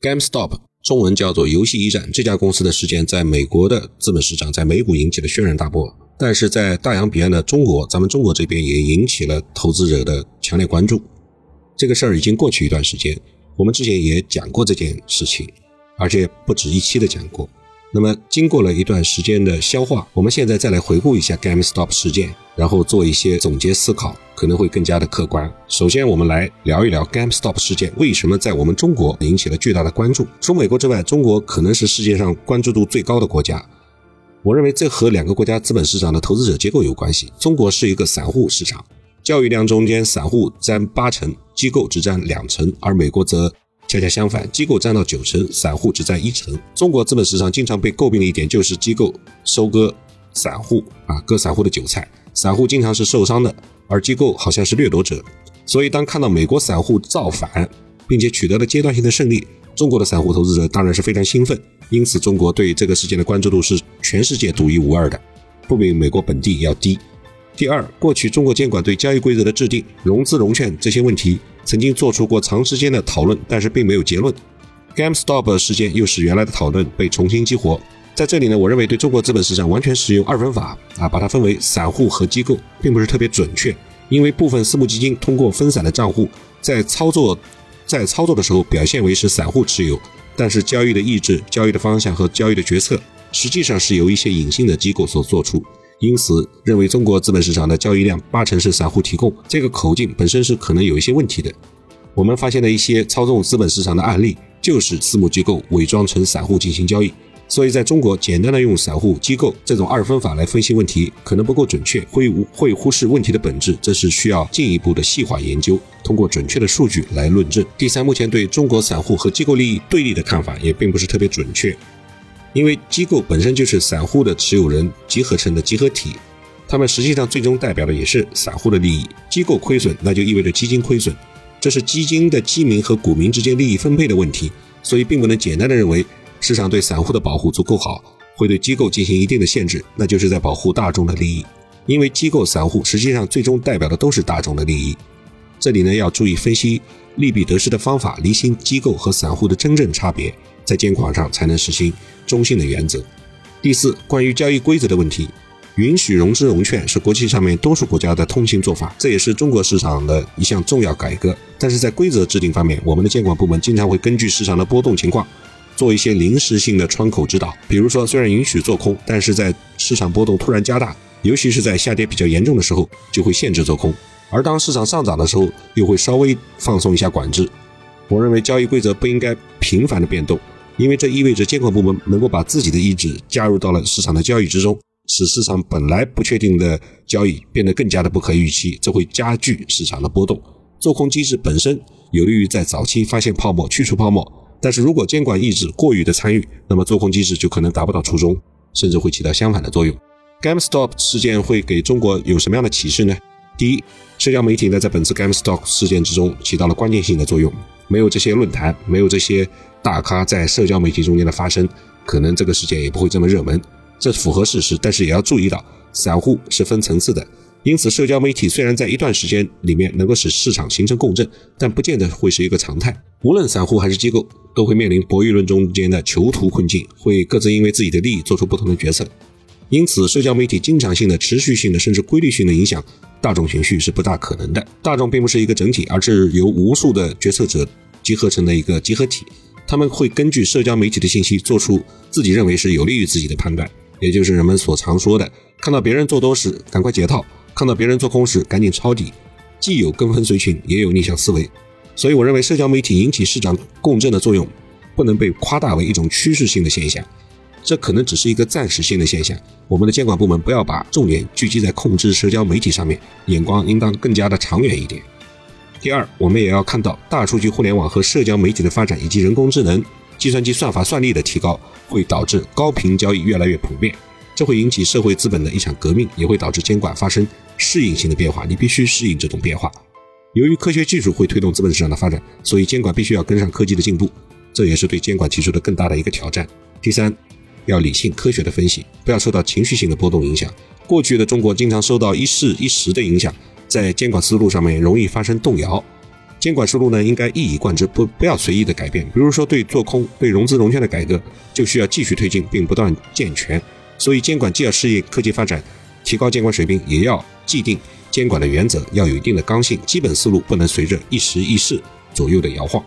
GameStop 中文叫做游戏驿站，这家公司的事件在美国的资本市场，在美股引起了轩然大波，但是在大洋彼岸的中国，咱们中国这边也引起了投资者的强烈关注。这个事儿已经过去一段时间，我们之前也讲过这件事情，而且不止一期的讲过。那么，经过了一段时间的消化，我们现在再来回顾一下 GameStop 事件，然后做一些总结思考，可能会更加的客观。首先，我们来聊一聊 GameStop 事件为什么在我们中国引起了巨大的关注。除美国之外，中国可能是世界上关注度最高的国家。我认为这和两个国家资本市场的投资者结构有关系。中国是一个散户市场，交易量中间散户占八成，机构只占两成，而美国则。恰恰相反，机构占到九成，散户只占一成。中国资本市场经常被诟病的一点就是机构收割散户啊，割散户的韭菜，散户经常是受伤的，而机构好像是掠夺者。所以，当看到美国散户造反，并且取得了阶段性的胜利，中国的散户投资者当然是非常兴奋。因此，中国对这个事件的关注度是全世界独一无二的，不比美国本地要低。第二，过去中国监管对交易规则的制定、融资融券这些问题。曾经做出过长时间的讨论，但是并没有结论。GameStop 事件又使原来的讨论被重新激活。在这里呢，我认为对中国资本市场完全使用二分法啊，把它分为散户和机构，并不是特别准确。因为部分私募基金通过分散的账户在操作，在操作的时候表现为是散户持有，但是交易的意志、交易的方向和交易的决策，实际上是由一些隐性的机构所做出。因此，认为中国资本市场的交易量八成是散户提供，这个口径本身是可能有一些问题的。我们发现的一些操纵资本市场的案例，就是私募机构伪装成散户进行交易。所以，在中国简单的用散户、机构这种二分法来分析问题，可能不够准确，会会忽视问题的本质。这是需要进一步的细化研究，通过准确的数据来论证。第三，目前对中国散户和机构利益对立的看法也并不是特别准确。因为机构本身就是散户的持有人集合成的集合体，他们实际上最终代表的也是散户的利益。机构亏损，那就意味着基金亏损，这是基金的基民和股民之间利益分配的问题。所以，并不能简单的认为市场对散户的保护足够好，会对机构进行一定的限制，那就是在保护大众的利益。因为机构、散户实际上最终代表的都是大众的利益。这里呢，要注意分析利弊得失的方法，厘清机构和散户的真正差别。在监管上才能实行中性的原则。第四，关于交易规则的问题，允许融资融券是国际上面多数国家的通行做法，这也是中国市场的一项重要改革。但是在规则制定方面，我们的监管部门经常会根据市场的波动情况，做一些临时性的窗口指导。比如说，虽然允许做空，但是在市场波动突然加大，尤其是在下跌比较严重的时候，就会限制做空；而当市场上涨的时候，又会稍微放松一下管制。我认为交易规则不应该频繁的变动。因为这意味着监管部门能够把自己的意志加入到了市场的交易之中，使市场本来不确定的交易变得更加的不可预期，这会加剧市场的波动。做空机制本身有利于在早期发现泡沫、去除泡沫，但是如果监管意志过于的参与，那么做空机制就可能达不到初衷，甚至会起到相反的作用。GameStop 事件会给中国有什么样的启示呢？第一，社交媒体呢在本次 GameStop 事件之中起到了关键性的作用，没有这些论坛，没有这些。大咖在社交媒体中间的发声，可能这个事件也不会这么热门，这符合事实。但是也要注意到，散户是分层次的，因此社交媒体虽然在一段时间里面能够使市场形成共振，但不见得会是一个常态。无论散户还是机构，都会面临博弈论中间的囚徒困境，会各自因为自己的利益做出不同的决策。因此，社交媒体经常性的、持续性的，甚至规律性的影响大众情绪是不大可能的。大众并不是一个整体，而是由无数的决策者集合成的一个集合体。他们会根据社交媒体的信息做出自己认为是有利于自己的判断，也就是人们所常说的：看到别人做多时赶快解套，看到别人做空时赶紧抄底。既有跟风随群，也有逆向思维。所以，我认为社交媒体引起市场共振的作用不能被夸大为一种趋势性的现象，这可能只是一个暂时性的现象。我们的监管部门不要把重点聚集在控制社交媒体上面，眼光应当更加的长远一点。第二，我们也要看到大数据互联网和社交媒体的发展，以及人工智能、计算机算法算力的提高，会导致高频交易越来越普遍。这会引起社会资本的一场革命，也会导致监管发生适应性的变化。你必须适应这种变化。由于科学技术会推动资本市场的发展，所以监管必须要跟上科技的进步。这也是对监管提出的更大的一个挑战。第三，要理性科学的分析，不要受到情绪性的波动影响。过去的中国经常受到一事一时的影响。在监管思路上面容易发生动摇，监管思路呢应该一以贯之，不不要随意的改变。比如说对做空、对融资融券的改革，就需要继续推进并不断健全。所以监管既要适应科技发展，提高监管水平，也要既定监管的原则，要有一定的刚性，基本思路不能随着一时一事左右的摇晃。